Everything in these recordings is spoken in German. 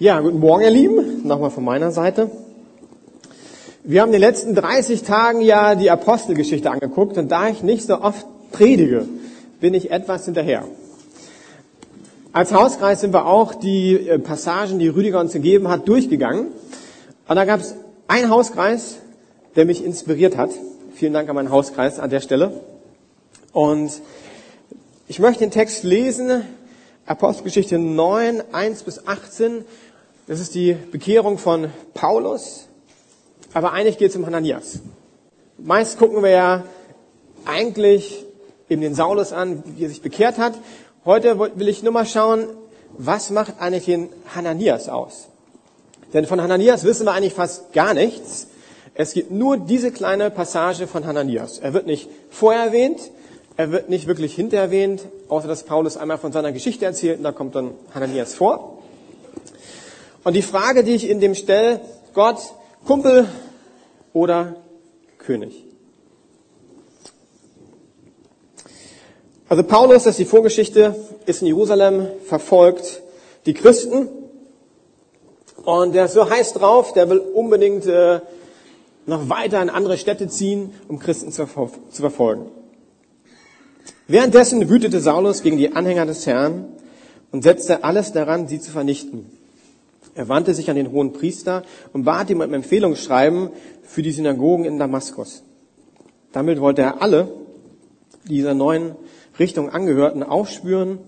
Ja, guten Morgen, ihr Lieben. Nochmal von meiner Seite. Wir haben in den letzten 30 Tagen ja die Apostelgeschichte angeguckt und da ich nicht so oft predige, bin ich etwas hinterher. Als Hauskreis sind wir auch die äh, Passagen, die Rüdiger uns gegeben hat, durchgegangen. Und da gab es einen Hauskreis, der mich inspiriert hat. Vielen Dank an meinen Hauskreis an der Stelle. Und ich möchte den Text lesen, Apostelgeschichte 9, 1 bis 18. Das ist die Bekehrung von Paulus, aber eigentlich geht es um Hananias. Meist gucken wir ja eigentlich eben den Saulus an, wie er sich bekehrt hat. Heute will ich nur mal schauen, was macht eigentlich den Hananias aus? Denn von Hananias wissen wir eigentlich fast gar nichts. Es gibt nur diese kleine Passage von Hananias. Er wird nicht vorher erwähnt, er wird nicht wirklich hinter erwähnt, außer dass Paulus einmal von seiner Geschichte erzählt und da kommt dann Hananias vor. Und die Frage, die ich in dem stelle, Gott, Kumpel oder König? Also Paulus, das ist die Vorgeschichte, ist in Jerusalem verfolgt die Christen und der ist so heiß drauf, der will unbedingt äh, noch weiter in andere Städte ziehen, um Christen zu, zu verfolgen. Währenddessen wütete Saulus gegen die Anhänger des Herrn und setzte alles daran, sie zu vernichten. Er wandte sich an den hohen Priester und bat ihm um Empfehlungsschreiben für die Synagogen in Damaskus. Damit wollte er alle, die dieser neuen Richtung angehörten, aufspüren,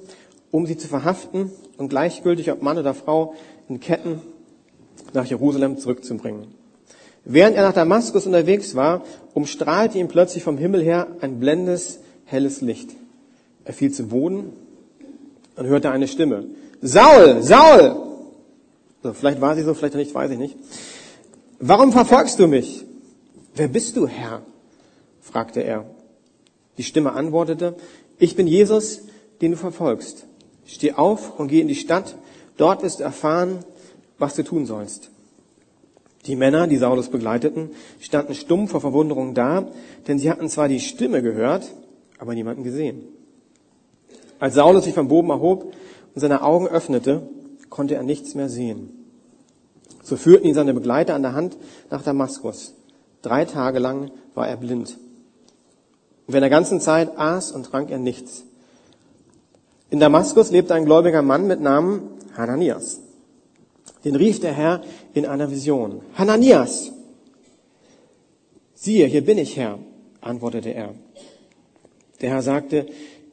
um sie zu verhaften und gleichgültig ob Mann oder Frau in Ketten nach Jerusalem zurückzubringen. Während er nach Damaskus unterwegs war, umstrahlte ihn plötzlich vom Himmel her ein blendes, helles Licht. Er fiel zu Boden und hörte eine Stimme. Saul, Saul, so, vielleicht war sie so, vielleicht nicht, weiß ich nicht. Warum verfolgst du mich? Wer bist du, Herr? fragte er. Die Stimme antwortete, ich bin Jesus, den du verfolgst. Steh auf und geh in die Stadt, dort wirst du erfahren, was du tun sollst. Die Männer, die Saulus begleiteten, standen stumm vor Verwunderung da, denn sie hatten zwar die Stimme gehört, aber niemanden gesehen. Als Saulus sich vom Boden erhob und seine Augen öffnete, konnte er nichts mehr sehen. So führten ihn seine Begleiter an der Hand nach Damaskus. Drei Tage lang war er blind. Und während der ganzen Zeit aß und trank er nichts. In Damaskus lebte ein gläubiger Mann mit Namen Hananias. Den rief der Herr in einer Vision. Hananias! Siehe, hier bin ich, Herr, antwortete er. Der Herr sagte,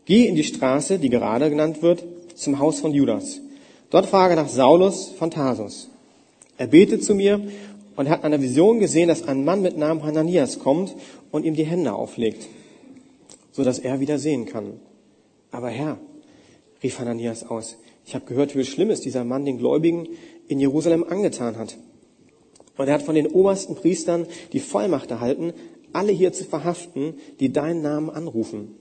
geh in die Straße, die gerade genannt wird, zum Haus von Judas. Dort frage nach Saulus von Tarsus. Er betet zu mir und hat eine Vision gesehen, dass ein Mann mit Namen Hananias kommt und ihm die Hände auflegt, so dass er wieder sehen kann. Aber Herr, rief Hananias aus, ich habe gehört, wie schlimm es dieser Mann den Gläubigen in Jerusalem angetan hat. Und er hat von den obersten Priestern die Vollmacht erhalten, alle hier zu verhaften, die deinen Namen anrufen.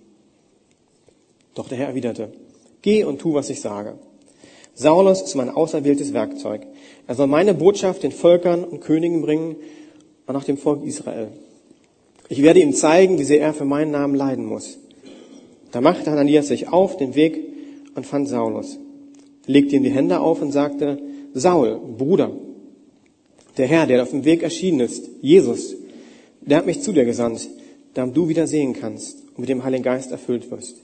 Doch der Herr erwiderte, geh und tu, was ich sage. Saulus ist mein auserwähltes Werkzeug. Er soll meine Botschaft den Völkern und Königen bringen und auch dem Volk Israel. Ich werde ihm zeigen, wie sehr er für meinen Namen leiden muss. Da machte Hananias sich auf den Weg und fand Saulus, legte ihm die Hände auf und sagte, Saul, Bruder, der Herr, der auf dem Weg erschienen ist, Jesus, der hat mich zu dir gesandt, damit du wieder sehen kannst und mit dem Heiligen Geist erfüllt wirst.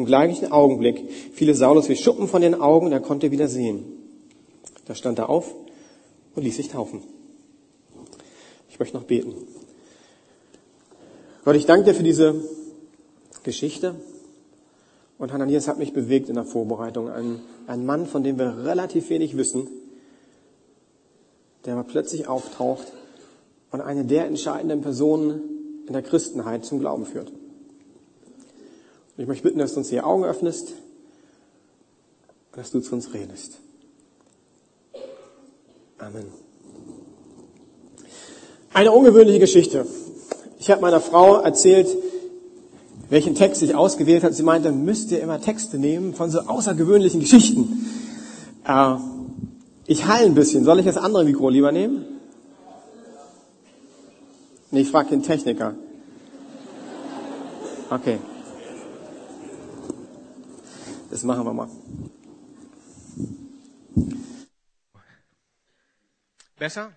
Im gleichen Augenblick fiel Saulus wie Schuppen von den Augen und er konnte wieder sehen. Da stand er auf und ließ sich taufen. Ich möchte noch beten. Gott, ich danke dir für diese Geschichte. Und Hananias hat mich bewegt in der Vorbereitung. Ein, ein Mann, von dem wir relativ wenig wissen, der mal plötzlich auftaucht und eine der entscheidenden Personen in der Christenheit zum Glauben führt. Und ich möchte bitten, dass du uns die Augen öffnest und dass du zu uns redest. Amen. Eine ungewöhnliche Geschichte. Ich habe meiner Frau erzählt, welchen Text ich ausgewählt habe. Sie meinte, müsst ihr immer Texte nehmen von so außergewöhnlichen Geschichten. Äh, ich heile ein bisschen. Soll ich das andere Mikro lieber nehmen? Nee, ich frage den Techniker. Okay. Das machen wir mal. Besser?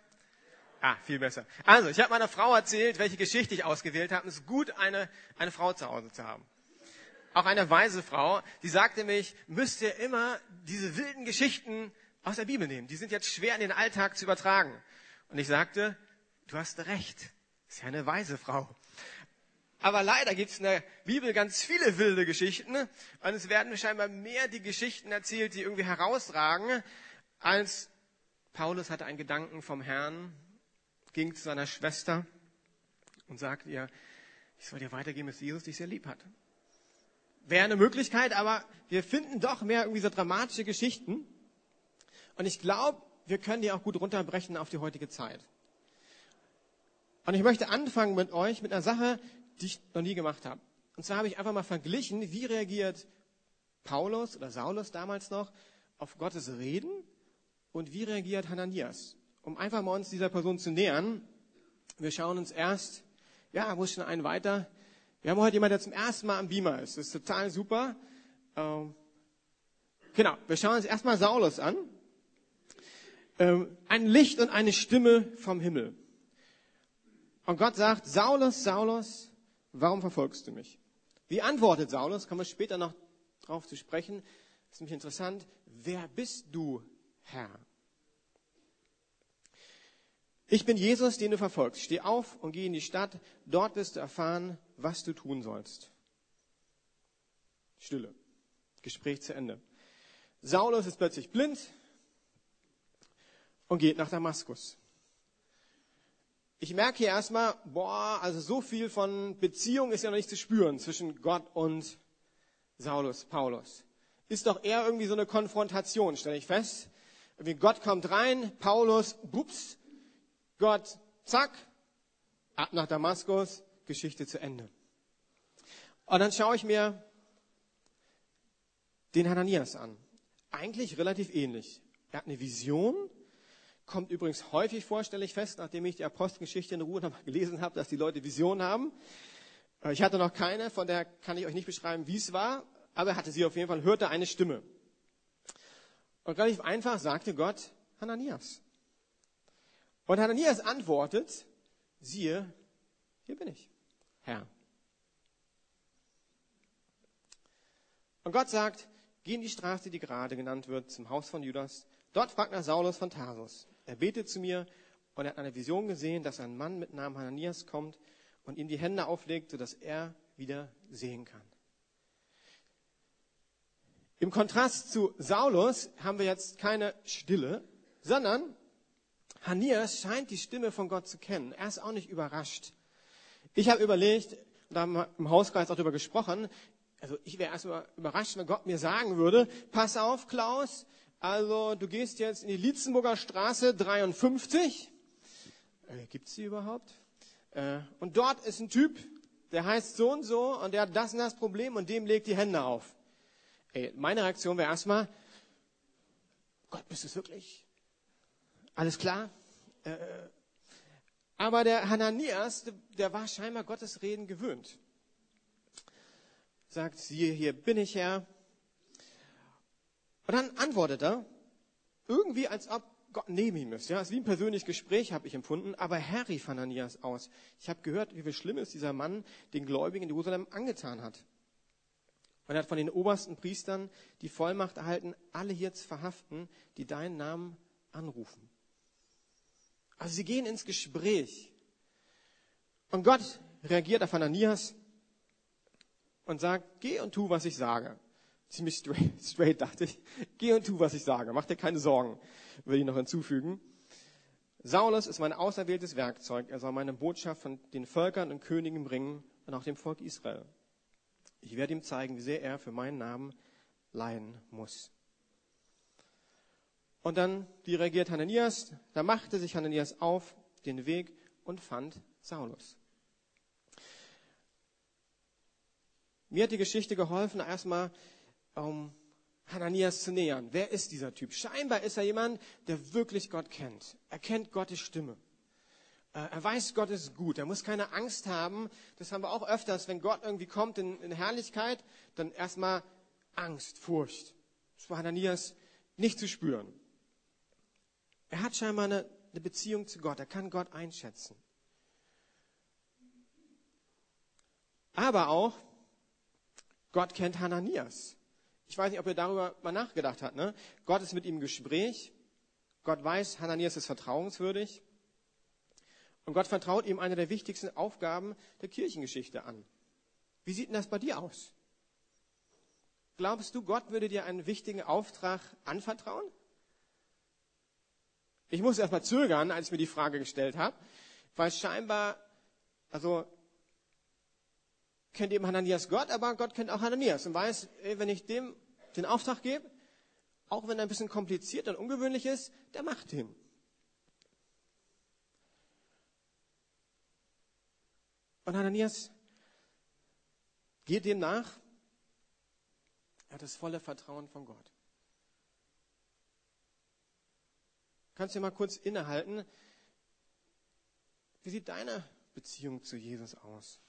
Ah, viel besser. Also, ich habe meiner Frau erzählt, welche Geschichte ich ausgewählt habe. Es ist gut, eine, eine Frau zu Hause zu haben. Auch eine weise Frau, die sagte mich, müsst ihr immer diese wilden Geschichten aus der Bibel nehmen. Die sind jetzt schwer in den Alltag zu übertragen. Und ich sagte, du hast recht. Ist ja eine weise Frau. Aber leider gibt es in der Bibel ganz viele wilde Geschichten. Und es werden scheinbar mehr die Geschichten erzählt, die irgendwie herausragen, als Paulus hatte einen Gedanken vom Herrn ging zu seiner Schwester und sagte ihr, ich soll dir weitergeben, dass Jesus dich sehr lieb hat. Wäre eine Möglichkeit, aber wir finden doch mehr irgendwie so dramatische Geschichten. Und ich glaube, wir können die auch gut runterbrechen auf die heutige Zeit. Und ich möchte anfangen mit euch mit einer Sache, die ich noch nie gemacht habe. Und zwar habe ich einfach mal verglichen, wie reagiert Paulus oder Saulus damals noch auf Gottes Reden und wie reagiert Hananias um einfach mal uns dieser Person zu nähern, wir schauen uns erst, ja, muss schon einen weiter. Wir haben heute jemanden, der zum ersten Mal am Beamer ist. Das ist total super. Ähm, genau, wir schauen uns erstmal Saulus an. Ähm, ein Licht und eine Stimme vom Himmel. Und Gott sagt, Saulus, Saulus, warum verfolgst du mich? Wie antwortet Saulus? Kommen wir später noch drauf zu sprechen. Das ist nämlich interessant. Wer bist du, Herr? Ich bin Jesus, den du verfolgst. Steh auf und geh in die Stadt. Dort wirst du erfahren, was du tun sollst. Stille. Gespräch zu Ende. Saulus ist plötzlich blind und geht nach Damaskus. Ich merke hier erstmal, boah, also so viel von Beziehung ist ja noch nicht zu spüren zwischen Gott und Saulus, Paulus. Ist doch eher irgendwie so eine Konfrontation, stelle ich fest. Irgendwie Gott kommt rein, Paulus, bups, Gott, zack, ab nach Damaskus, Geschichte zu Ende. Und dann schaue ich mir den Hananias an. Eigentlich relativ ähnlich. Er hat eine Vision, kommt übrigens häufig vor, stelle ich fest, nachdem ich die Apostelgeschichte in Ruhe nochmal gelesen habe, dass die Leute Visionen haben. Äh, ich hatte noch keine, von der kann ich euch nicht beschreiben, wie es war, aber er hatte sie auf jeden Fall, hörte eine Stimme. Und relativ einfach sagte Gott, Hananias. Und Hananias antwortet, siehe, hier bin ich, Herr. Und Gott sagt, geh in die Straße, die gerade genannt wird, zum Haus von Judas. Dort fragt nach Saulus von Tarsus. Er betet zu mir und er hat eine Vision gesehen, dass ein Mann mit Namen Hananias kommt und ihm die Hände auflegt, sodass er wieder sehen kann. Im Kontrast zu Saulus haben wir jetzt keine Stille, sondern Hanias scheint die Stimme von Gott zu kennen. Er ist auch nicht überrascht. Ich habe überlegt, und haben wir im Hauskreis auch darüber gesprochen, also ich wäre erstmal überrascht, wenn Gott mir sagen würde, pass auf, Klaus, also du gehst jetzt in die Lietzenburger Straße 53. Äh, Gibt es die überhaupt? Äh, und dort ist ein Typ, der heißt so und so und der hat das und das Problem und dem legt die Hände auf. Ey, meine Reaktion wäre erstmal, Gott, bist du es wirklich? Alles klar? Äh, aber der Hananias, der war scheinbar Gottes Reden gewöhnt. Sagt, siehe, hier bin ich Herr. Und dann antwortet er, irgendwie als ob Gott neben ihm ist. Ja, es ist wie ein persönliches Gespräch, habe ich empfunden. Aber Herr rief Hananias aus. Ich habe gehört, wie viel Schlimmes dieser Mann den Gläubigen in Jerusalem angetan hat. Und er hat von den obersten Priestern die Vollmacht erhalten, alle hier zu verhaften, die deinen Namen anrufen. Also sie gehen ins Gespräch. Und Gott reagiert auf Ananias und sagt, geh und tu, was ich sage. Ziemlich straight, straight dachte ich. Geh und tu, was ich sage. Mach dir keine Sorgen, will ich noch hinzufügen. Saulus ist mein auserwähltes Werkzeug. Er soll meine Botschaft von den Völkern und Königen bringen und auch dem Volk Israel. Ich werde ihm zeigen, wie sehr er für meinen Namen leiden muss. Und dann, wie reagiert Hananias? Da machte sich Hananias auf den Weg und fand Saulus. Mir hat die Geschichte geholfen, erstmal um Hananias zu nähern. Wer ist dieser Typ? Scheinbar ist er jemand, der wirklich Gott kennt. Er kennt Gottes Stimme. Äh, er weiß, Gott ist gut. Er muss keine Angst haben. Das haben wir auch öfters, wenn Gott irgendwie kommt in, in Herrlichkeit, dann erstmal Angst, Furcht. Das war Hananias nicht zu spüren. Er hat scheinbar eine eine Beziehung zu Gott, er kann Gott einschätzen. Aber auch, Gott kennt Hananias. Ich weiß nicht, ob ihr darüber mal nachgedacht habt. Ne? Gott ist mit ihm im Gespräch. Gott weiß, Hananias ist vertrauenswürdig. Und Gott vertraut ihm eine der wichtigsten Aufgaben der Kirchengeschichte an. Wie sieht denn das bei dir aus? Glaubst du, Gott würde dir einen wichtigen Auftrag anvertrauen? Ich muss erst mal zögern, als ich mir die Frage gestellt habe, weil scheinbar, also kennt eben Hananias Gott, aber Gott kennt auch Hananias und weiß, wenn ich dem den Auftrag gebe, auch wenn er ein bisschen kompliziert und ungewöhnlich ist, der macht den. Und Hananias geht dem nach. Er hat das volle Vertrauen von Gott. Kannst du mal kurz innehalten? Wie sieht deine Beziehung zu Jesus aus?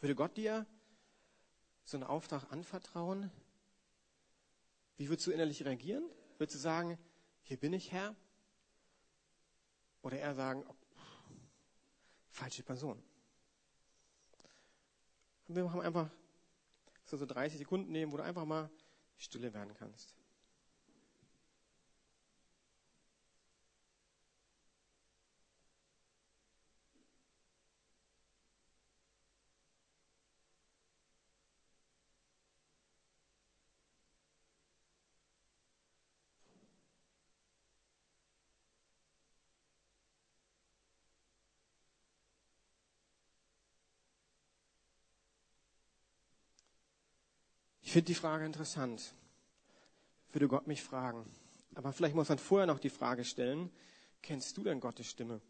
Würde Gott dir so einen Auftrag anvertrauen? Wie würdest du innerlich reagieren? Würdest du sagen, hier bin ich Herr? Oder eher sagen, oh, falsche Person? Wir machen einfach so, so 30 Sekunden nehmen, wo du einfach mal stille werden kannst. Ich finde die Frage interessant. Würde Gott mich fragen. Aber vielleicht muss man vorher noch die Frage stellen, kennst du denn Gottes Stimme?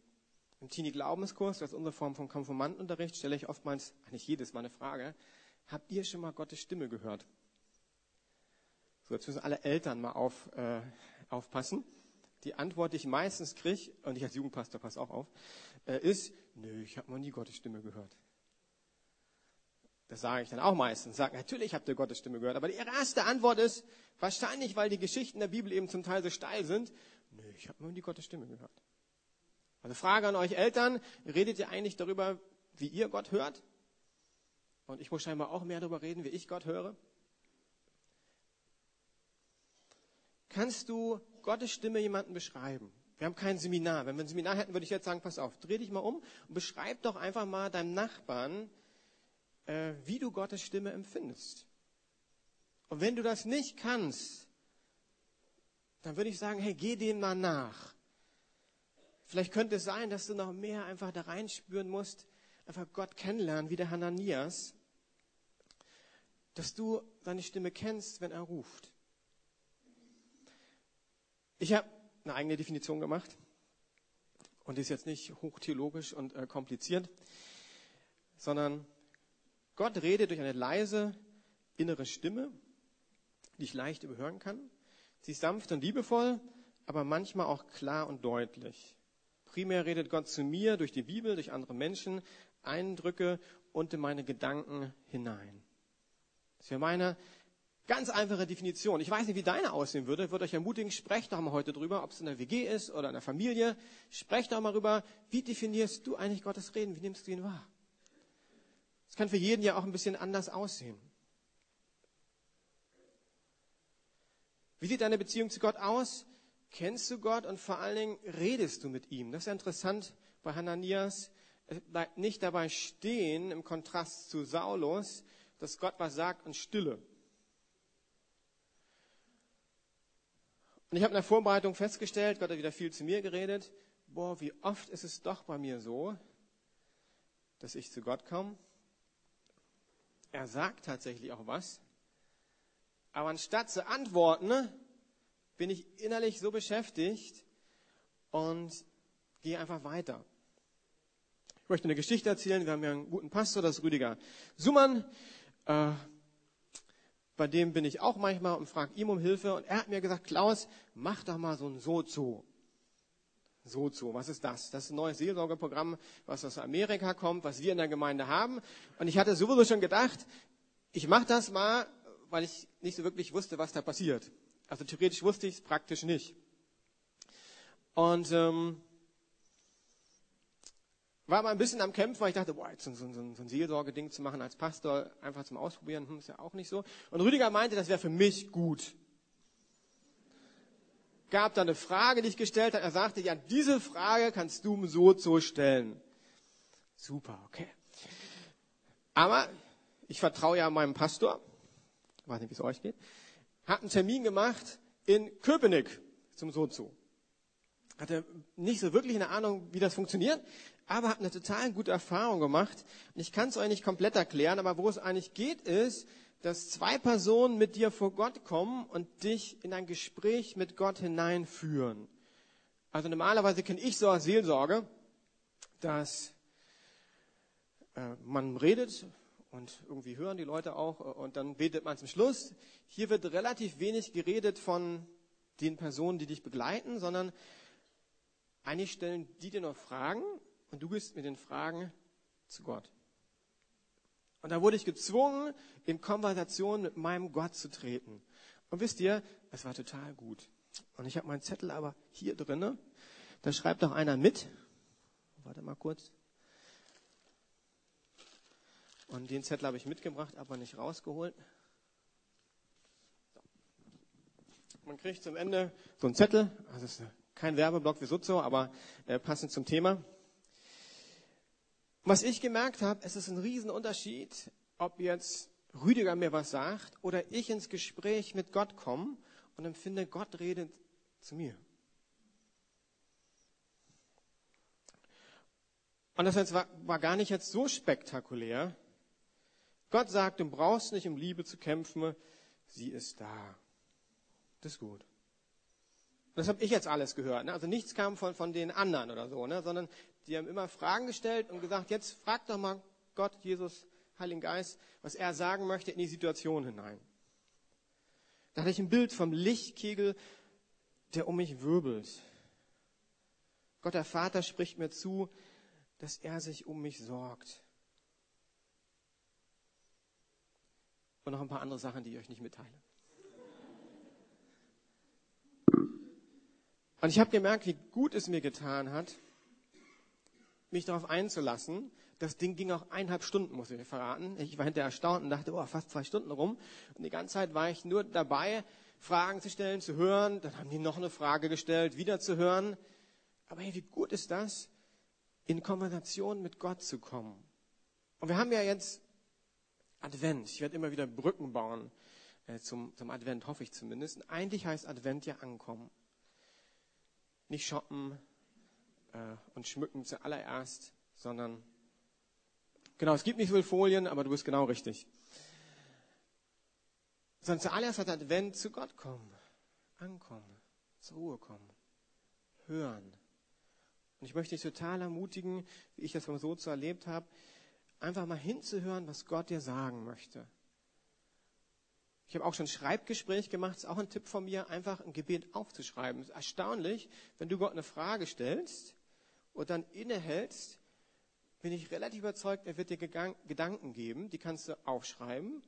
Im Teenie-Glaubenskurs, das ist unsere Form von Konformantenunterricht, stelle ich oftmals, eigentlich jedes Mal eine Frage, habt ihr schon mal Gottes Stimme gehört? So, jetzt müssen alle Eltern mal auf, äh, aufpassen. Die Antwort, die ich meistens kriege, und ich als Jugendpastor pass auch auf, äh, ist, nö, ich habe noch nie Gottes Stimme gehört. Das sage ich dann auch meistens. Sage, natürlich habt ihr Gottes Stimme gehört. Aber die erste Antwort ist, wahrscheinlich, weil die Geschichten der Bibel eben zum Teil so steil sind, nö, ich habe nur die Gottes Stimme gehört. Also Frage an euch Eltern, redet ihr eigentlich darüber, wie ihr Gott hört? Und ich muss scheinbar auch mehr darüber reden, wie ich Gott höre. Kannst du Gottes Stimme jemandem beschreiben? Wir haben kein Seminar. Wenn wir ein Seminar hätten, würde ich jetzt sagen, pass auf, dreh dich mal um und beschreib doch einfach mal deinem Nachbarn, äh, wie du Gottes Stimme empfindest. Und wenn du das nicht kannst, dann würde ich sagen, hey, geh dem mal nach. Vielleicht könnte es sein, dass du noch mehr einfach da reinspüren musst, einfach Gott kennenlernen, wie der Hananias, dass du seine Stimme kennst, wenn er ruft. Ich habe eine eigene Definition gemacht und die ist jetzt nicht hochtheologisch und äh, kompliziert, sondern Gott redet durch eine leise innere Stimme, die ich leicht überhören kann. Sie ist sanft und liebevoll, aber manchmal auch klar und deutlich. Primär redet Gott zu mir durch die Bibel, durch andere Menschen, Eindrücke und in meine Gedanken hinein. Das wäre meine ganz einfache Definition. Ich weiß nicht, wie deine aussehen würde. Ich würde euch ermutigen, sprecht doch mal heute drüber, ob es in der WG ist oder in der Familie. Sprecht doch mal drüber, wie definierst du eigentlich Gottes Reden? Wie nimmst du ihn wahr? Es kann für jeden ja auch ein bisschen anders aussehen. Wie sieht deine Beziehung zu Gott aus? Kennst du Gott und vor allen Dingen redest du mit ihm? Das ist ja interessant bei Hananias. Es bleibt nicht dabei stehen im Kontrast zu Saulus, dass Gott was sagt und Stille. Und ich habe in der Vorbereitung festgestellt, Gott hat wieder viel zu mir geredet. Boah, wie oft ist es doch bei mir so, dass ich zu Gott komme er sagt tatsächlich auch was. Aber anstatt zu antworten, bin ich innerlich so beschäftigt und gehe einfach weiter. Ich möchte eine Geschichte erzählen. Wir haben ja einen guten Pastor, das ist Rüdiger Sumann. Äh, bei dem bin ich auch manchmal und frage ihm um Hilfe. Und er hat mir gesagt, Klaus, mach doch mal so ein Sozo. Sozo, was ist das? Das ist ein neues Seelsorgeprogramm, was aus Amerika kommt, was wir in der Gemeinde haben. Und ich hatte sowieso schon gedacht, ich mache das mal, weil ich nicht so wirklich wusste, was da passiert. Also theoretisch wusste ich es, praktisch nicht. Und ähm, war mal ein bisschen am Kämpfen, weil ich dachte, boah, jetzt so, so, so ein Seelsorge-Ding zu machen als Pastor, einfach zum Ausprobieren, hm, ist ja auch nicht so. Und Rüdiger meinte, das wäre für mich gut. Gab da eine Frage, die ich gestellt habe. Er sagte, ja, diese Frage kannst du so so stellen. Super, okay. Aber ich vertraue ja meinem Pastor. Ich weiß nicht, wie es euch geht. Hat einen Termin gemacht in Köpenick zum Sozo hatte nicht so wirklich eine Ahnung, wie das funktioniert, aber hat eine total gute Erfahrung gemacht. Und ich kann es euch nicht komplett erklären, aber wo es eigentlich geht, ist, dass zwei Personen mit dir vor Gott kommen und dich in ein Gespräch mit Gott hineinführen. Also normalerweise kenne ich so als Seelsorge, dass äh, man redet und irgendwie hören die Leute auch und dann betet man zum Schluss. Hier wird relativ wenig geredet von den Personen, die dich begleiten, sondern eigentlich stellen die dir noch Fragen und du gehst mit den Fragen zu Gott. Und da wurde ich gezwungen, in Konversation mit meinem Gott zu treten. Und wisst ihr, es war total gut. Und ich habe meinen Zettel aber hier drinne. Da schreibt doch einer mit. Warte mal kurz. Und den Zettel habe ich mitgebracht, aber nicht rausgeholt. Man kriegt zum Ende so einen Zettel. Also das ist kein Werbeblock wie Sutzo, aber äh, passend zum Thema. Was ich gemerkt habe, es ist ein Riesenunterschied, ob jetzt Rüdiger mir was sagt oder ich ins Gespräch mit Gott komme und empfinde, Gott redet zu mir. Und das war, war gar nicht jetzt so spektakulär. Gott sagt, du brauchst nicht um Liebe zu kämpfen, sie ist da. Das ist gut. Das habe ich jetzt alles gehört. Ne? Also nichts kam von, von den anderen oder so, ne? sondern die haben immer Fragen gestellt und gesagt, jetzt frag doch mal Gott, Jesus, Heiligen Geist, was er sagen möchte in die Situation hinein. Da hatte ich ein Bild vom Lichtkegel, der um mich wirbelt. Gott der Vater spricht mir zu, dass er sich um mich sorgt. Und noch ein paar andere Sachen, die ich euch nicht mitteile. Und ich habe gemerkt, wie gut es mir getan hat, mich darauf einzulassen. Das Ding ging auch eineinhalb Stunden, muss ich dir verraten. Ich war hinterher erstaunt und dachte, oh, fast zwei Stunden rum. Und die ganze Zeit war ich nur dabei, Fragen zu stellen, zu hören. Dann haben die noch eine Frage gestellt, wieder zu hören. Aber hey, wie gut ist das, in Konversation mit Gott zu kommen? Und wir haben ja jetzt Advent. Ich werde immer wieder Brücken bauen äh, zum, zum Advent, hoffe ich zumindest. Und eigentlich heißt Advent ja ankommen nicht shoppen äh, und schmücken zuallererst, sondern genau, es gibt nicht so viele Folien, aber du bist genau richtig. Sondern zuallererst hat Advent zu Gott kommen, ankommen, zur Ruhe kommen, hören. Und ich möchte dich total ermutigen, wie ich das so erlebt habe, einfach mal hinzuhören, was Gott dir sagen möchte. Ich habe auch schon ein Schreibgespräch gemacht, ist auch ein Tipp von mir, einfach ein Gebet aufzuschreiben. Es ist erstaunlich, wenn du Gott eine Frage stellst und dann innehältst, bin ich relativ überzeugt, er wird dir Gedanken geben, die kannst du aufschreiben,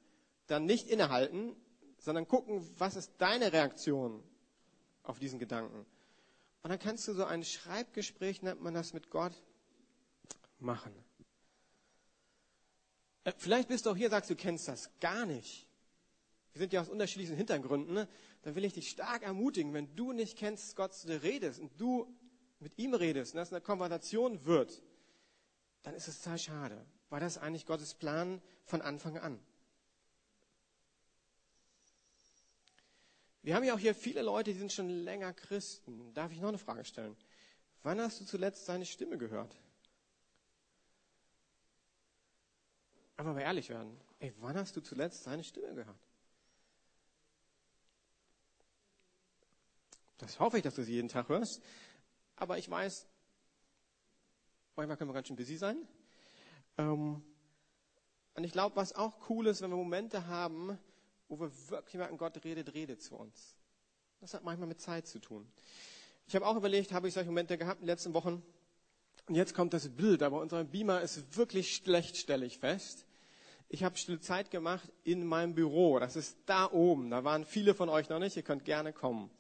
dann nicht innehalten, sondern gucken, was ist deine Reaktion auf diesen Gedanken. Und dann kannst du so ein Schreibgespräch, nennt man das mit Gott, machen. Äh, vielleicht bist du auch hier, sagst du, kennst das gar nicht wir sind ja aus unterschiedlichen Hintergründen, ne? dann will ich dich stark ermutigen, wenn du nicht kennst, Gott zu dir redest und du mit ihm redest und das eine Konversation wird, dann ist es total schade, weil das eigentlich Gottes Plan von Anfang an. Wir haben ja auch hier viele Leute, die sind schon länger Christen. Darf ich noch eine Frage stellen? Wann hast du zuletzt seine Stimme gehört? Einfach mal ehrlich werden. Ey, wann hast du zuletzt seine Stimme gehört? Das hoffe ich, dass du sie jeden Tag hörst. Aber ich weiß, manchmal können wir ganz schön busy sein. Ähm, und ich glaube, was auch cool ist, wenn wir Momente haben, wo wir wirklich merken, Gott redet, redet zu uns. Das hat manchmal mit Zeit zu tun. Ich habe auch überlegt, habe ich solche Momente gehabt in den letzten Wochen. Und jetzt kommt das Bild, aber unser Beamer ist wirklich schlecht, stelle ich fest. Ich habe stille Zeit gemacht in meinem Büro. Das ist da oben. Da waren viele von euch noch nicht. Ihr könnt gerne kommen.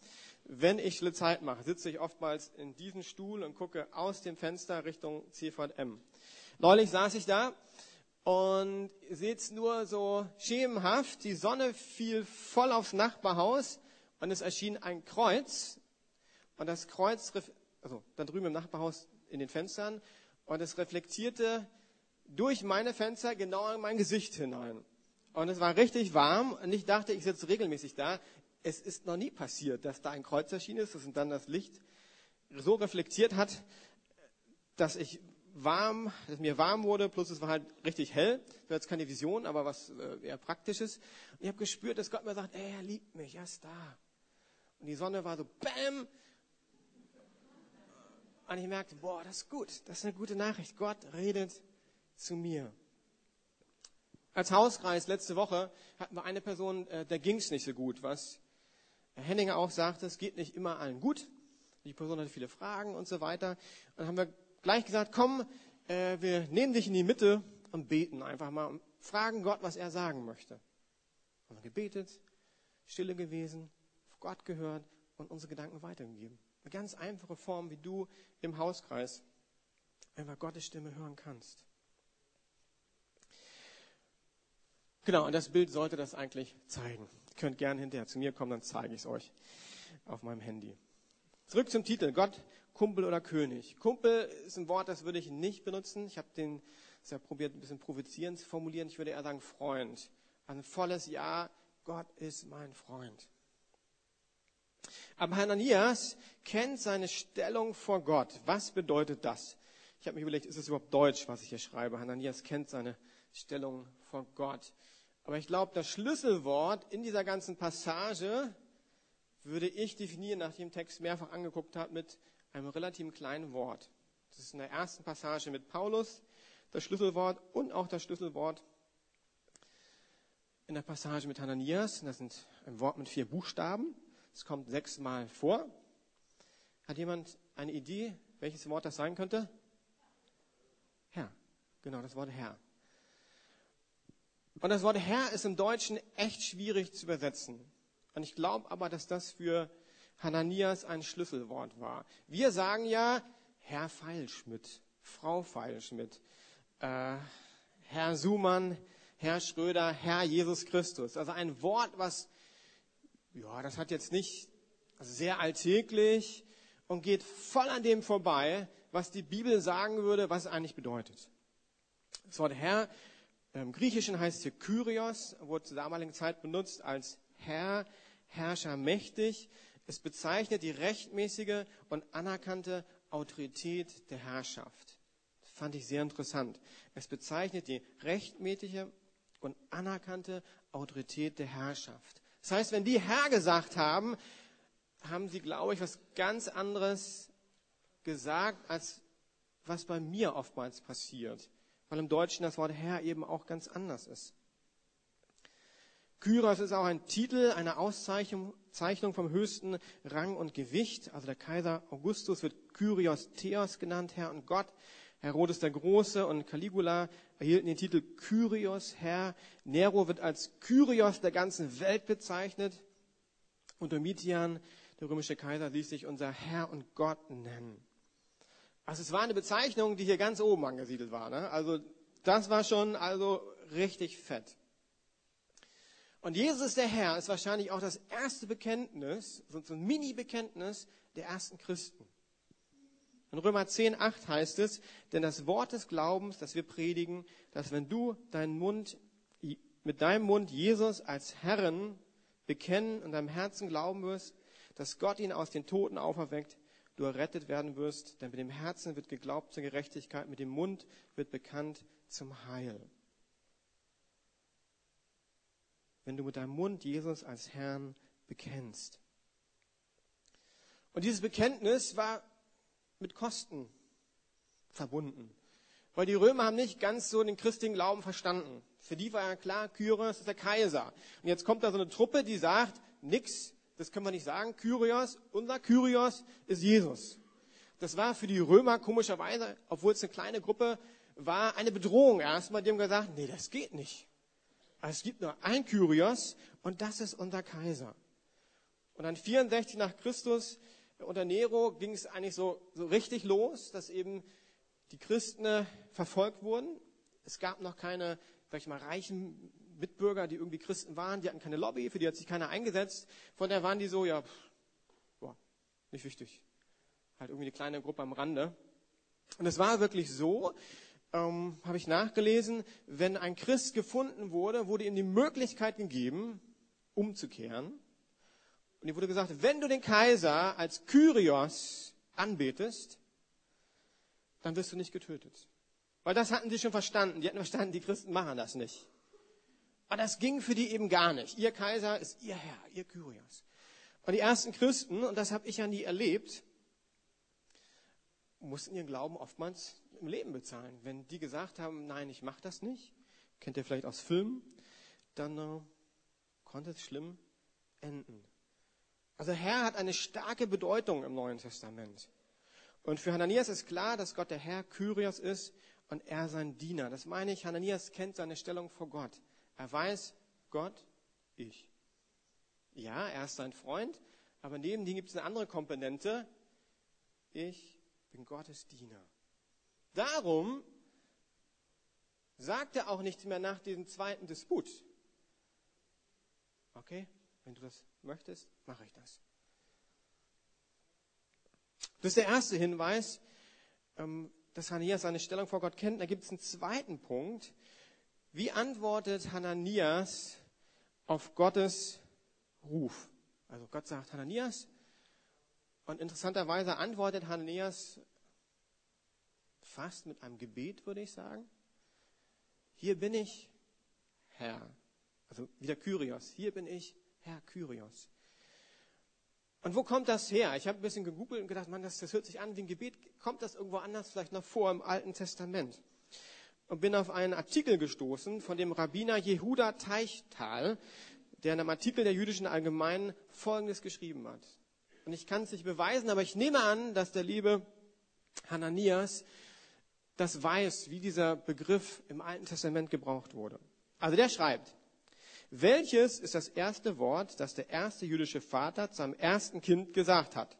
Wenn ich Zeit mache, sitze ich oftmals in diesem Stuhl und gucke aus dem Fenster Richtung CVM. Neulich saß ich da und seht's nur so schemenhaft. Die Sonne fiel voll aufs Nachbarhaus und es erschien ein Kreuz. Und das Kreuz, also da drüben im Nachbarhaus in den Fenstern, und es reflektierte durch meine Fenster genau in mein Gesicht hinein. Und es war richtig warm und ich dachte, ich sitze regelmäßig da es ist noch nie passiert, dass da ein Kreuz erschienen ist und dann das Licht so reflektiert hat, dass ich warm, dass mir warm wurde, plus es war halt richtig hell. Das war jetzt keine Vision, aber was äh, eher praktisches. Und ich habe gespürt, dass Gott mir sagt, ey, er liebt mich, er ist da. Und die Sonne war so, bam! Und ich merkte, boah, das ist gut, das ist eine gute Nachricht. Gott redet zu mir. Als Hauskreis letzte Woche hatten wir eine Person, äh, der ging es nicht so gut, was Herr Henninger auch sagte, es geht nicht immer allen gut. Die Person hatte viele Fragen und so weiter. Und dann haben wir gleich gesagt, komm, äh, wir nehmen dich in die Mitte und beten einfach mal und fragen Gott, was er sagen möchte. Haben wir gebetet, stille gewesen, Gott gehört und unsere Gedanken weitergegeben. Eine ganz einfache Form, wie du im Hauskreis einfach Gottes Stimme hören kannst. Genau, und das Bild sollte das eigentlich zeigen. Ihr könnt gerne hinterher zu mir kommen, dann zeige ich es euch auf meinem Handy. Zurück zum Titel. Gott, Kumpel oder König. Kumpel ist ein Wort, das würde ich nicht benutzen. Ich habe den das ja probiert, ein bisschen provozierend zu formulieren. Ich würde eher sagen Freund. Ein volles Ja, Gott ist mein Freund. Aber Hananias kennt seine Stellung vor Gott. Was bedeutet das? Ich habe mich überlegt, ist es überhaupt Deutsch, was ich hier schreibe? Hananias kennt seine Stellung vor Gott. Aber ich glaube, das Schlüsselwort in dieser ganzen Passage würde ich definieren, nachdem ich den Text mehrfach angeguckt habe, mit einem relativ kleinen Wort. Das ist in der ersten Passage mit Paulus das Schlüsselwort und auch das Schlüsselwort in der Passage mit Hananias. Das sind ein Wort mit vier Buchstaben. Es kommt sechsmal vor. Hat jemand eine Idee, welches Wort das sein könnte? Herr. Genau, das Wort Herr. Und das Wort Herr ist im Deutschen echt schwierig zu übersetzen. Und ich glaube aber, dass das für Hananias ein Schlüsselwort war. Wir sagen ja Herr Feilschmidt, Frau Feilschmidt, äh, Herr Sumann, Herr Schröder, Herr Jesus Christus. Also ein Wort, was, ja, das hat jetzt nicht sehr alltäglich und geht voll an dem vorbei, was die Bibel sagen würde, was es eigentlich bedeutet. Das Wort Herr im Griechischen heißt hier Kyrios, wurde zur damaligen Zeit benutzt als Herr, Herrscher mächtig. Es bezeichnet die rechtmäßige und anerkannte Autorität der Herrschaft. Das fand ich sehr interessant. Es bezeichnet die rechtmäßige und anerkannte Autorität der Herrschaft. Das heißt, wenn die Herr gesagt haben, haben sie, glaube ich, was ganz anderes gesagt, als was bei mir oftmals passiert weil im Deutschen das Wort Herr eben auch ganz anders ist. Kyros ist auch ein Titel, eine Auszeichnung vom höchsten Rang und Gewicht. Also der Kaiser Augustus wird Kyrios Theos genannt, Herr und Gott. Herodes der Große und Caligula erhielten den Titel Kyrios, Herr. Nero wird als Kyrios der ganzen Welt bezeichnet. Und Domitian, der römische Kaiser, ließ sich unser Herr und Gott nennen. Also es war eine Bezeichnung, die hier ganz oben angesiedelt war. Ne? Also das war schon also richtig fett. Und Jesus ist der Herr ist wahrscheinlich auch das erste Bekenntnis, so ein Mini-Bekenntnis der ersten Christen. In Römer 10, 8 heißt es, denn das Wort des Glaubens, das wir predigen, dass wenn du deinen Mund, mit deinem Mund Jesus als Herren bekennen und deinem Herzen glauben wirst, dass Gott ihn aus den Toten auferweckt, du errettet werden wirst, denn mit dem Herzen wird geglaubt zur Gerechtigkeit, mit dem Mund wird bekannt zum Heil. Wenn du mit deinem Mund Jesus als Herrn bekennst. Und dieses Bekenntnis war mit Kosten verbunden. Weil die Römer haben nicht ganz so den christlichen Glauben verstanden. Für die war ja klar, Kyros ist der Kaiser. Und jetzt kommt da so eine Truppe, die sagt, nix, das können wir nicht sagen. Kyrios, unser Kyrios ist Jesus. Das war für die Römer komischerweise, obwohl es eine kleine Gruppe war, eine Bedrohung erstmal. Die haben gesagt, nee, das geht nicht. Also es gibt nur ein Kyrios und das ist unser Kaiser. Und dann 64 nach Christus unter Nero ging es eigentlich so, so richtig los, dass eben die Christen verfolgt wurden. Es gab noch keine, sag ich mal, reichen Mitbürger, die irgendwie Christen waren. Die hatten keine Lobby, für die hat sich keiner eingesetzt. Von der waren die so, ja, pff, boah, nicht wichtig. Halt irgendwie eine kleine Gruppe am Rande. Und es war wirklich so, ähm, habe ich nachgelesen, wenn ein Christ gefunden wurde, wurde ihm die Möglichkeit gegeben, umzukehren. Und ihm wurde gesagt, wenn du den Kaiser als Kyrios anbetest, dann wirst du nicht getötet. Weil das hatten sie schon verstanden. Die hatten verstanden, die Christen machen das nicht. Aber das ging für die eben gar nicht. Ihr Kaiser ist ihr Herr, ihr Kyrios. Und die ersten Christen, und das habe ich ja nie erlebt, mussten ihren Glauben oftmals im Leben bezahlen. Wenn die gesagt haben, nein, ich mache das nicht, kennt ihr vielleicht aus Filmen, dann äh, konnte es schlimm enden. Also Herr hat eine starke Bedeutung im Neuen Testament. Und für Hananias ist klar, dass Gott der Herr Kyrios ist und er sein Diener. Das meine ich, Hananias kennt seine Stellung vor Gott. Er weiß, Gott, ich. Ja, er ist sein Freund, aber neben dem gibt es eine andere Komponente. Ich bin Gottes Diener. Darum sagt er auch nichts mehr nach diesem zweiten Disput. Okay, wenn du das möchtest, mache ich das. Das ist der erste Hinweis, ähm, dass Hananias seine Stellung vor Gott kennt. Da gibt es einen zweiten Punkt. Wie antwortet Hananias auf Gottes Ruf? Also Gott sagt Hananias, und interessanterweise antwortet Hananias fast mit einem Gebet, würde ich sagen. Hier bin ich, Herr. Also wieder Kyrios. Hier bin ich, Herr Kyrios. Und wo kommt das her? Ich habe ein bisschen gegoogelt und gedacht, man, das, das hört sich an wie ein Gebet. Kommt das irgendwo anders vielleicht noch vor im Alten Testament? Und bin auf einen Artikel gestoßen von dem Rabbiner Jehuda Teichtal, der in einem Artikel der jüdischen Allgemeinen Folgendes geschrieben hat. Und ich kann es nicht beweisen, aber ich nehme an, dass der liebe Hananias das weiß, wie dieser Begriff im Alten Testament gebraucht wurde. Also der schreibt, welches ist das erste Wort, das der erste jüdische Vater zu seinem ersten Kind gesagt hat?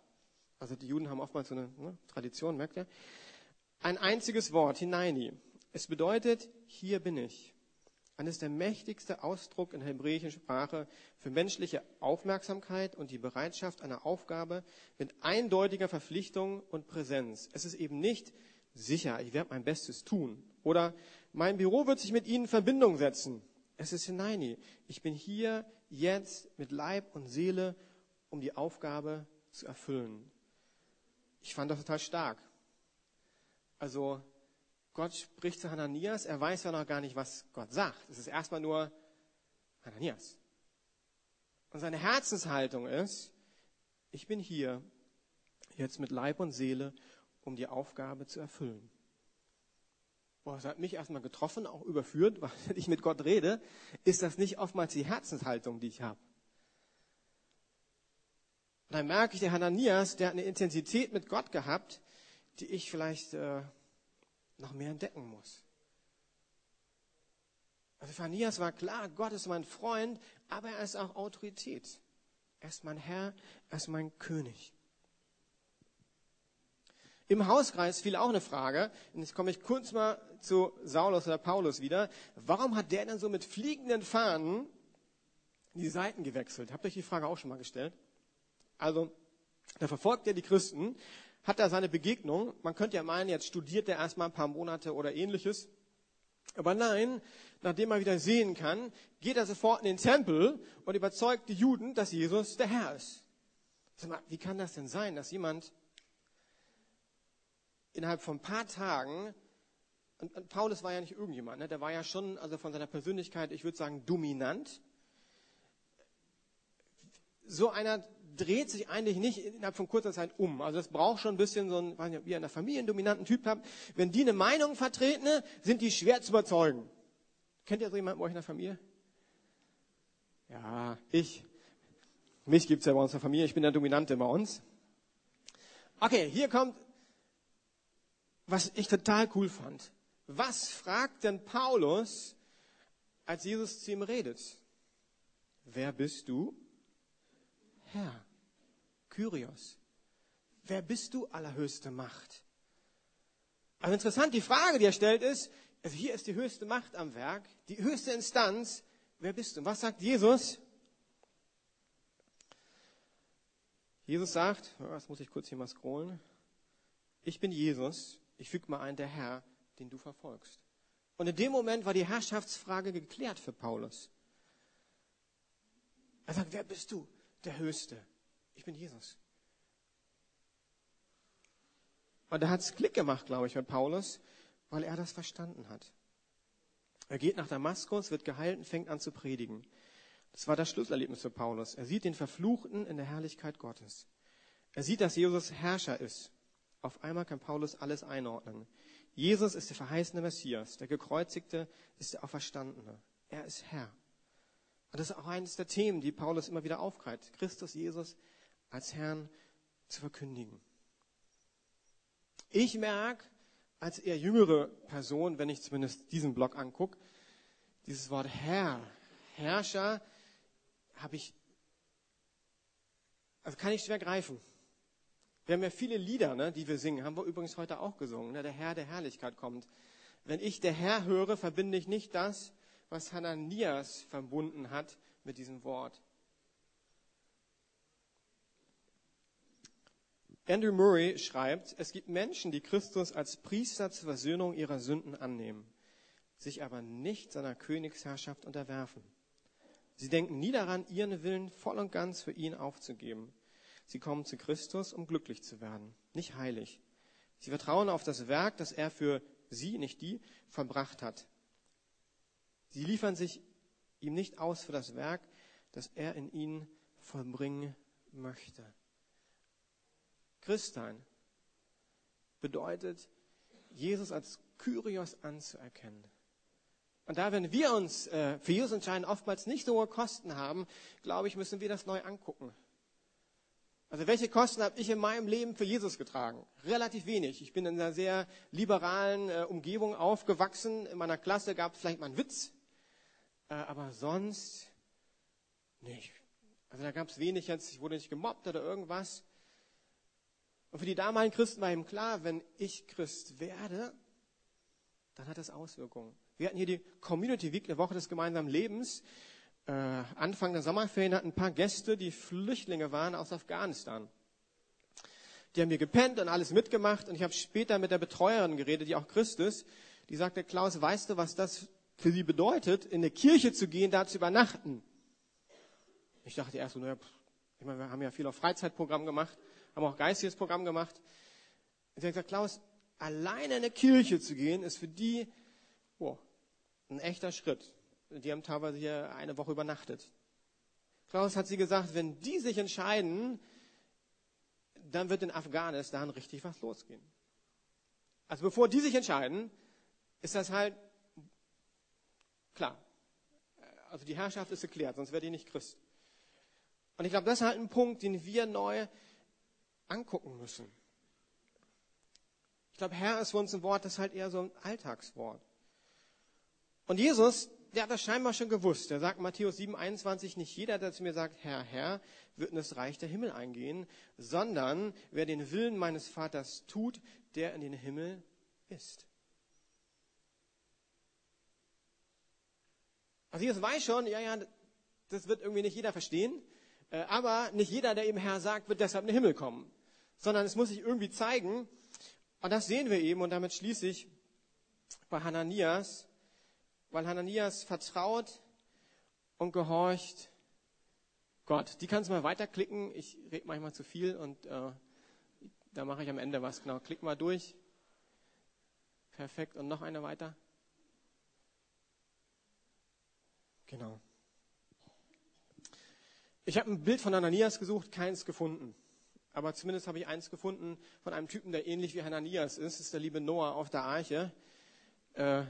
Also die Juden haben oftmals so eine ne, Tradition, merkt ihr? Ein einziges Wort, hineini. Es bedeutet, hier bin ich. Ein ist der mächtigste Ausdruck in der hebräischen Sprache für menschliche Aufmerksamkeit und die Bereitschaft einer Aufgabe mit eindeutiger Verpflichtung und Präsenz. Es ist eben nicht sicher, ich werde mein Bestes tun. Oder mein Büro wird sich mit Ihnen in Verbindung setzen. Es ist hineini. Ich bin hier jetzt mit Leib und Seele, um die Aufgabe zu erfüllen. Ich fand das total stark. Also Gott spricht zu Hananias, er weiß ja noch gar nicht, was Gott sagt. Es ist erstmal nur Hananias. Und seine Herzenshaltung ist, ich bin hier jetzt mit Leib und Seele, um die Aufgabe zu erfüllen. Boah, das hat mich erstmal getroffen, auch überführt, weil ich mit Gott rede, ist das nicht oftmals die Herzenshaltung, die ich habe. Und dann merke ich, der Hananias, der hat eine Intensität mit Gott gehabt, die ich vielleicht äh, noch mehr entdecken muss. Also für Anias war klar, Gott ist mein Freund, aber er ist auch Autorität. Er ist mein Herr, er ist mein König. Im Hauskreis fiel auch eine Frage, und jetzt komme ich kurz mal zu Saulus oder Paulus wieder. Warum hat der denn so mit fliegenden Fahnen die Seiten gewechselt? Habt ihr euch die Frage auch schon mal gestellt? Also, da verfolgt er die Christen, hat er seine Begegnung. Man könnte ja meinen, jetzt studiert er erstmal ein paar Monate oder ähnliches. Aber nein, nachdem er wieder sehen kann, geht er sofort in den Tempel und überzeugt die Juden, dass Jesus der Herr ist. Sag mal, wie kann das denn sein, dass jemand innerhalb von ein paar Tagen, und, und Paulus war ja nicht irgendjemand, ne, der war ja schon, also von seiner Persönlichkeit, ich würde sagen, dominant. So einer dreht sich eigentlich nicht innerhalb von kurzer Zeit um. Also es braucht schon ein bisschen so ein, weiß nicht, ob ihr einen familiendominanten Typ habt. Wenn die eine Meinung vertreten, sind die schwer zu überzeugen. Kennt ihr so jemanden bei euch in der Familie? Ja, ich. Mich gibt's ja bei uns in der Familie. Ich bin der Dominante bei uns. Okay, hier kommt, was ich total cool fand. Was fragt denn Paulus, als Jesus zu ihm redet? Wer bist du? Herr. Kyrios. Wer bist du, allerhöchste Macht? Also interessant, die Frage, die er stellt, ist, also hier ist die höchste Macht am Werk, die höchste Instanz. Wer bist du? Was sagt Jesus? Jesus sagt, das muss ich kurz hier mal scrollen. Ich bin Jesus, ich füge mal ein, der Herr, den du verfolgst. Und in dem Moment war die Herrschaftsfrage geklärt für Paulus. Er sagt, wer bist du? Der Höchste. Ich bin Jesus. Und da hat es Klick gemacht, glaube ich, bei Paulus, weil er das verstanden hat. Er geht nach Damaskus, wird geheilt und fängt an zu predigen. Das war das Schlüsselerlebnis für Paulus. Er sieht den Verfluchten in der Herrlichkeit Gottes. Er sieht, dass Jesus Herrscher ist. Auf einmal kann Paulus alles einordnen. Jesus ist der verheißene Messias. Der Gekreuzigte ist der Auferstandene. Er ist Herr. Und das ist auch eines der Themen, die Paulus immer wieder aufgreift. Christus Jesus als Herrn zu verkündigen. Ich merke als eher jüngere Person, wenn ich zumindest diesen Blog angucke, dieses Wort Herr, Herrscher, habe ich, also kann ich schwer greifen. Wir haben ja viele Lieder, ne, die wir singen, haben wir übrigens heute auch gesungen. Ne, der Herr der Herrlichkeit kommt. Wenn ich der Herr höre, verbinde ich nicht das, was Hananias verbunden hat mit diesem Wort. Andrew Murray schreibt, es gibt Menschen, die Christus als Priester zur Versöhnung ihrer Sünden annehmen, sich aber nicht seiner Königsherrschaft unterwerfen. Sie denken nie daran, ihren Willen voll und ganz für ihn aufzugeben. Sie kommen zu Christus, um glücklich zu werden, nicht heilig. Sie vertrauen auf das Werk, das er für sie, nicht die, vollbracht hat. Sie liefern sich ihm nicht aus für das Werk, das er in ihnen vollbringen möchte. Christsein bedeutet, Jesus als Kyrios anzuerkennen. Und da, wenn wir uns äh, für Jesus entscheiden, oftmals nicht so hohe Kosten haben, glaube ich, müssen wir das neu angucken. Also welche Kosten habe ich in meinem Leben für Jesus getragen? Relativ wenig. Ich bin in einer sehr liberalen äh, Umgebung aufgewachsen. In meiner Klasse gab es vielleicht mal einen Witz, aber sonst nicht. Also da gab es wenig jetzt, ich wurde nicht gemobbt oder irgendwas. Und für die damaligen Christen war ihm klar, wenn ich Christ werde, dann hat das Auswirkungen. Wir hatten hier die Community Week, eine Woche des gemeinsamen Lebens. Äh, Anfang der Sommerferien hatten ein paar Gäste, die Flüchtlinge waren aus Afghanistan. Die haben hier gepennt und alles mitgemacht. Und ich habe später mit der Betreuerin geredet, die auch Christ ist. Die sagte, Klaus, weißt du, was das für sie bedeutet, in eine Kirche zu gehen, da zu übernachten? Ich dachte erst so, naja, ich meine, wir haben ja viel auf Freizeitprogramm gemacht, haben auch geistiges Programm gemacht. Und sie hat gesagt, Klaus, alleine in eine Kirche zu gehen, ist für die oh, ein echter Schritt. Die haben teilweise hier eine Woche übernachtet. Klaus hat sie gesagt, wenn die sich entscheiden, dann wird in Afghanistan richtig was losgehen. Also bevor die sich entscheiden, ist das halt klar. Also die Herrschaft ist geklärt, sonst wäre die nicht Christ. Und ich glaube, das ist halt ein Punkt, den wir neu angucken müssen. Ich glaube, Herr ist für uns ein Wort, das ist halt eher so ein Alltagswort. Und Jesus, der hat das scheinbar schon gewusst. Er sagt Matthäus 7, 21, nicht jeder, der zu mir sagt, Herr, Herr, wird in das Reich der Himmel eingehen, sondern wer den Willen meines Vaters tut, der in den Himmel ist. Also Jesus weiß schon, ja, ja, das wird irgendwie nicht jeder verstehen, äh, aber nicht jeder, der eben Herr sagt, wird deshalb in den Himmel kommen, sondern es muss sich irgendwie zeigen. Und das sehen wir eben, und damit schließe ich bei Hananias, weil Hananias vertraut und gehorcht Gott. Die kannst du mal weiterklicken. Ich rede manchmal zu viel und äh, da mache ich am Ende was. Genau, klick mal durch. Perfekt. Und noch eine weiter. Genau. Ich habe ein Bild von Hananias gesucht, keins gefunden. Aber zumindest habe ich eins gefunden von einem Typen, der ähnlich wie Hananias ist. Das ist der liebe Noah auf der Arche. Äh,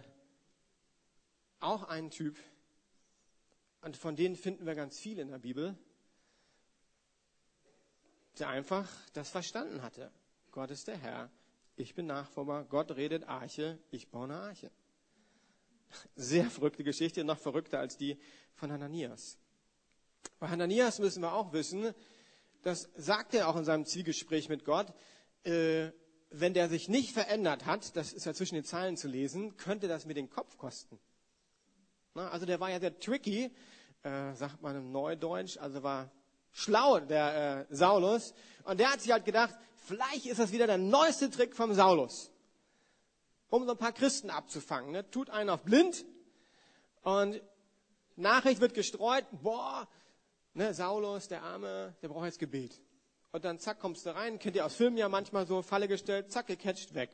auch ein Typ, und von denen finden wir ganz viele in der Bibel, der einfach das verstanden hatte. Gott ist der Herr, ich bin Nachfolger, Gott redet Arche, ich baue eine Arche. Sehr verrückte Geschichte, noch verrückter als die von Hananias. Bei Hananias müssen wir auch wissen, das sagt er auch in seinem Zielgespräch mit Gott, äh, wenn der sich nicht verändert hat, das ist ja zwischen den Zeilen zu lesen, könnte das mir den Kopf kosten. Na, also der war ja sehr tricky, äh, sagt man im Neudeutsch, also war schlau, der äh, Saulus. Und der hat sich halt gedacht, vielleicht ist das wieder der neueste Trick vom Saulus, um so ein paar Christen abzufangen. Ne? Tut einen auf blind und Nachricht wird gestreut, boah, ne, Saulus, der Arme, der braucht jetzt Gebet. Und dann zack, kommst du rein, kennt ihr aus Filmen ja manchmal so, Falle gestellt, zack, gecatcht, weg.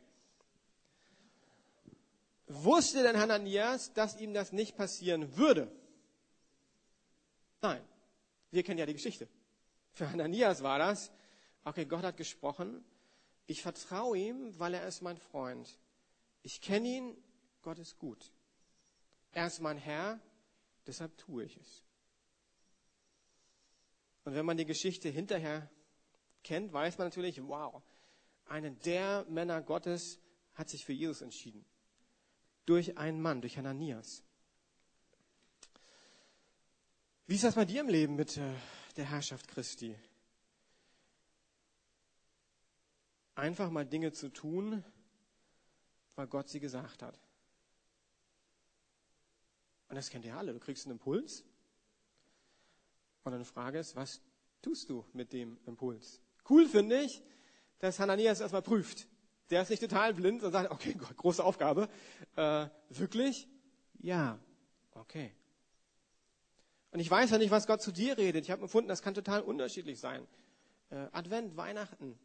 Wusste denn Hananias, dass ihm das nicht passieren würde? Nein. Wir kennen ja die Geschichte. Für Hananias war das, okay, Gott hat gesprochen, ich vertraue ihm, weil er ist mein Freund. Ich kenne ihn, Gott ist gut. Er ist mein Herr, deshalb tue ich es. Und wenn man die Geschichte hinterher kennt, weiß man natürlich, wow, einer der Männer Gottes hat sich für Jesus entschieden. Durch einen Mann, durch Hananias. Wie ist das bei dir im Leben mit äh, der Herrschaft Christi? Einfach mal Dinge zu tun, weil Gott sie gesagt hat. Und das kennt ihr alle. Du kriegst einen Impuls. Und dann Frage ist, was tust du mit dem Impuls? Cool finde ich, dass Hananias erstmal prüft. Der ist nicht total blind und sagt, okay, große Aufgabe. Äh, wirklich? Ja. Okay. Und ich weiß ja nicht, was Gott zu dir redet. Ich habe empfunden, das kann total unterschiedlich sein. Äh, Advent, Weihnachten.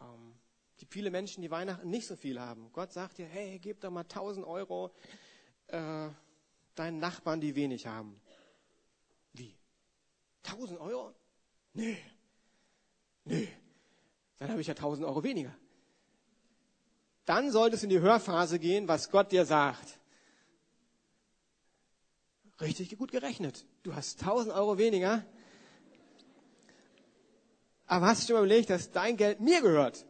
Ähm, die viele Menschen, die Weihnachten nicht so viel haben. Gott sagt dir, hey, gib doch mal 1000 Euro äh, deinen Nachbarn, die wenig haben. Wie? 1000 Euro? Nö. Nö. Dann habe ich ja 1000 Euro weniger. Dann solltest du in die Hörphase gehen, was Gott dir sagt richtig gut gerechnet. Du hast 1000 Euro weniger. Aber hast du schon überlegt, dass dein Geld mir gehört?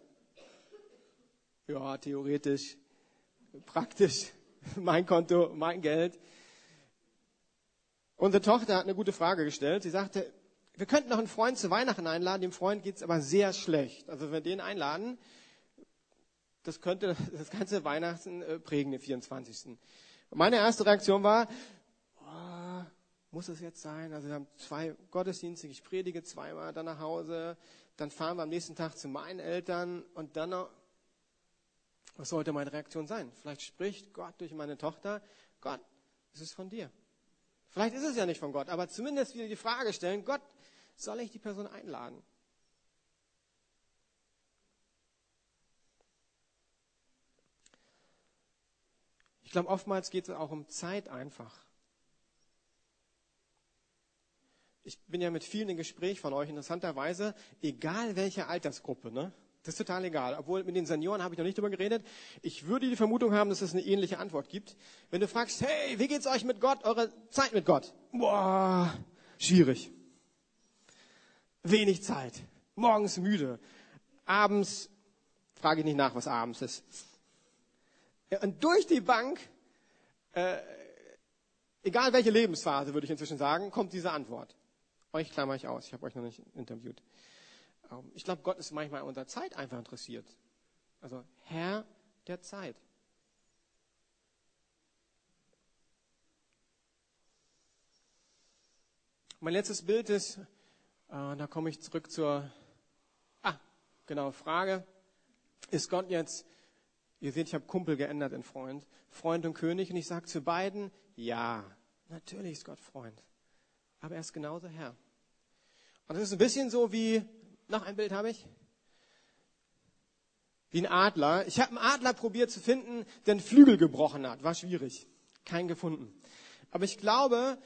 Ja, theoretisch, praktisch, mein Konto, mein Geld. Unsere Tochter hat eine gute Frage gestellt. Sie sagte, wir könnten noch einen Freund zu Weihnachten einladen, dem Freund geht's aber sehr schlecht. Also wenn wir den einladen, das könnte das ganze Weihnachten äh, prägen, den 24. meine erste Reaktion war, oh, muss es jetzt sein? Also wir haben zwei Gottesdienste, ich predige zweimal, dann nach Hause, dann fahren wir am nächsten Tag zu meinen Eltern und dann noch, was sollte meine Reaktion sein? Vielleicht spricht Gott durch meine Tochter, Gott, es ist von dir. Vielleicht ist es ja nicht von Gott, aber zumindest wieder die Frage stellen, Gott, soll ich die Person einladen? Ich glaube, oftmals geht es auch um Zeit einfach. ich bin ja mit vielen im Gespräch von euch, interessanterweise, egal welche Altersgruppe, ne? Das ist total egal. Obwohl mit den Senioren habe ich noch nicht drüber geredet. Ich würde die Vermutung haben, dass es eine ähnliche Antwort gibt. Wenn du fragst, hey, wie geht's euch mit Gott, eure Zeit mit Gott? Boah, schwierig. Wenig Zeit. Morgens müde. Abends frage ich nicht nach, was abends ist. Und durch die Bank, äh, egal welche Lebensphase, würde ich inzwischen sagen, kommt diese Antwort. Euch klammer ich aus, ich habe euch noch nicht interviewt. Ähm, ich glaube, Gott ist manchmal unter Zeit einfach interessiert. Also Herr der Zeit. Mein letztes Bild ist, äh, da komme ich zurück zur, ah, genau, Frage. Ist Gott jetzt, ihr seht, ich habe Kumpel geändert in Freund, Freund und König und ich sage zu beiden, ja, natürlich ist Gott Freund aber er ist genauso Herr. Und das ist ein bisschen so wie, noch ein Bild habe ich, wie ein Adler. Ich habe einen Adler probiert zu finden, der einen Flügel gebrochen hat. War schwierig. Keinen gefunden. Aber ich glaube,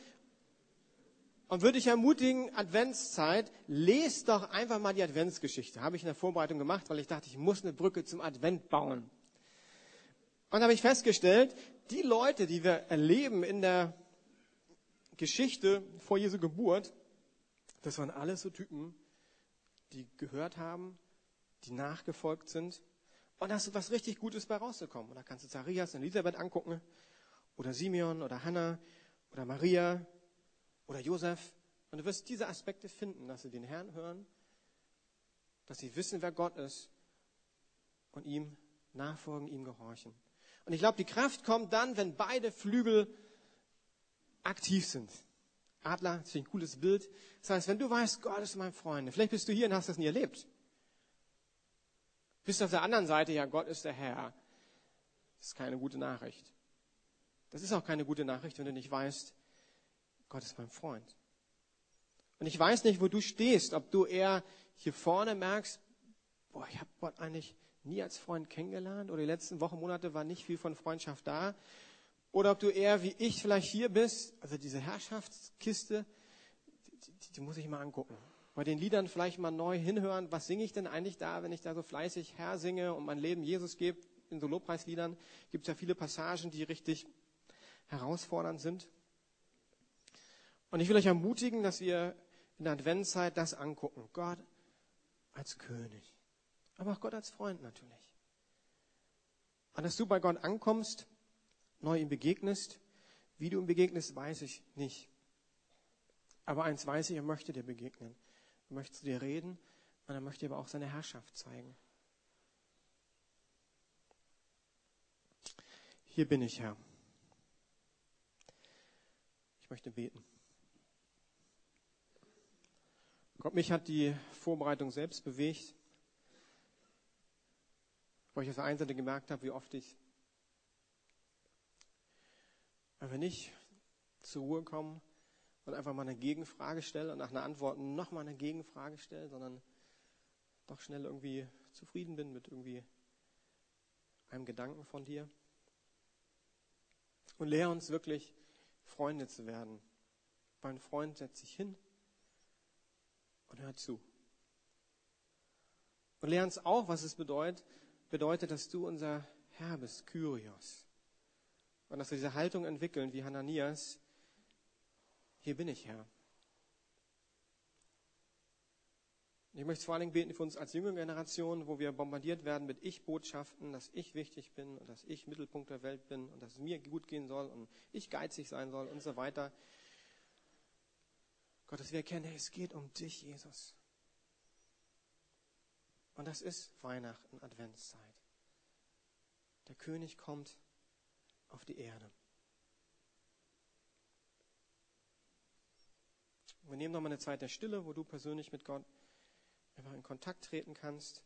und würde ich ermutigen, Adventszeit, lest doch einfach mal die Adventsgeschichte. Habe ich in der Vorbereitung gemacht, weil ich dachte, ich muss eine Brücke zum Advent bauen. Und habe ich festgestellt, die Leute, die wir erleben in der Geschichte vor Jesu Geburt, das waren alles so Typen, die gehört haben, die nachgefolgt sind. Und da ist was richtig Gutes bei rausgekommen. Und da kannst du Zacharias und Elisabeth angucken, oder Simeon, oder Hannah, oder Maria, oder Josef. Und du wirst diese Aspekte finden, dass sie den Herrn hören, dass sie wissen, wer Gott ist und ihm nachfolgen, ihm gehorchen. Und ich glaube, die Kraft kommt dann, wenn beide Flügel aktiv sind. Adler, das ist ein cooles Bild. Das heißt, wenn du weißt, Gott ist mein Freund, vielleicht bist du hier und hast das nie erlebt. Bist auf der anderen Seite, ja, Gott ist der Herr. Das ist keine gute Nachricht. Das ist auch keine gute Nachricht, wenn du nicht weißt, Gott ist mein Freund. Und ich weiß nicht, wo du stehst, ob du eher hier vorne merkst, boah, ich habe Gott eigentlich nie als Freund kennengelernt oder die letzten Wochen, Monate war nicht viel von Freundschaft da. Oder ob du eher wie ich vielleicht hier bist, also diese Herrschaftskiste, die, die, die muss ich mal angucken. Bei den Liedern vielleicht mal neu hinhören, was singe ich denn eigentlich da, wenn ich da so fleißig Herr singe und mein Leben Jesus gebe. In so Lobpreisliedern gibt es ja viele Passagen, die richtig herausfordernd sind. Und ich will euch ermutigen, dass wir in der Adventszeit das angucken. Gott als König. Aber auch Gott als Freund natürlich. Und dass du bei Gott ankommst, neu ihm begegnest, wie du ihm begegnest, weiß ich nicht. Aber eins weiß ich, er möchte dir begegnen. Er möchte zu dir reden und er möchte dir aber auch seine Herrschaft zeigen. Hier bin ich, Herr. Ich möchte beten. Gott, mich hat die Vorbereitung selbst bewegt, weil ich auf der einen Seite gemerkt habe, wie oft ich, wenn nicht zur Ruhe komme und einfach mal eine Gegenfrage stelle und nach einer Antwort nochmal eine Gegenfrage stelle, sondern doch schnell irgendwie zufrieden bin mit irgendwie einem Gedanken von dir. Und lehre uns wirklich, Freunde zu werden. Weil ein Freund setzt sich hin und hört zu. Und lehre uns auch, was es bedeutet, bedeutet, dass du unser Herr bist, Kyrios. Und dass wir diese Haltung entwickeln, wie Hananias, hier bin ich Herr. Ich möchte vor allen Dingen beten für uns als junge Generation, wo wir bombardiert werden mit Ich-Botschaften, dass ich wichtig bin und dass ich Mittelpunkt der Welt bin und dass es mir gut gehen soll und ich geizig sein soll und so weiter. Gott, dass wir erkennen, hey, es geht um dich, Jesus. Und das ist Weihnachten, Adventszeit. Der König kommt auf die Erde. Wir nehmen nochmal eine Zeit der Stille, wo du persönlich mit Gott einfach in Kontakt treten kannst.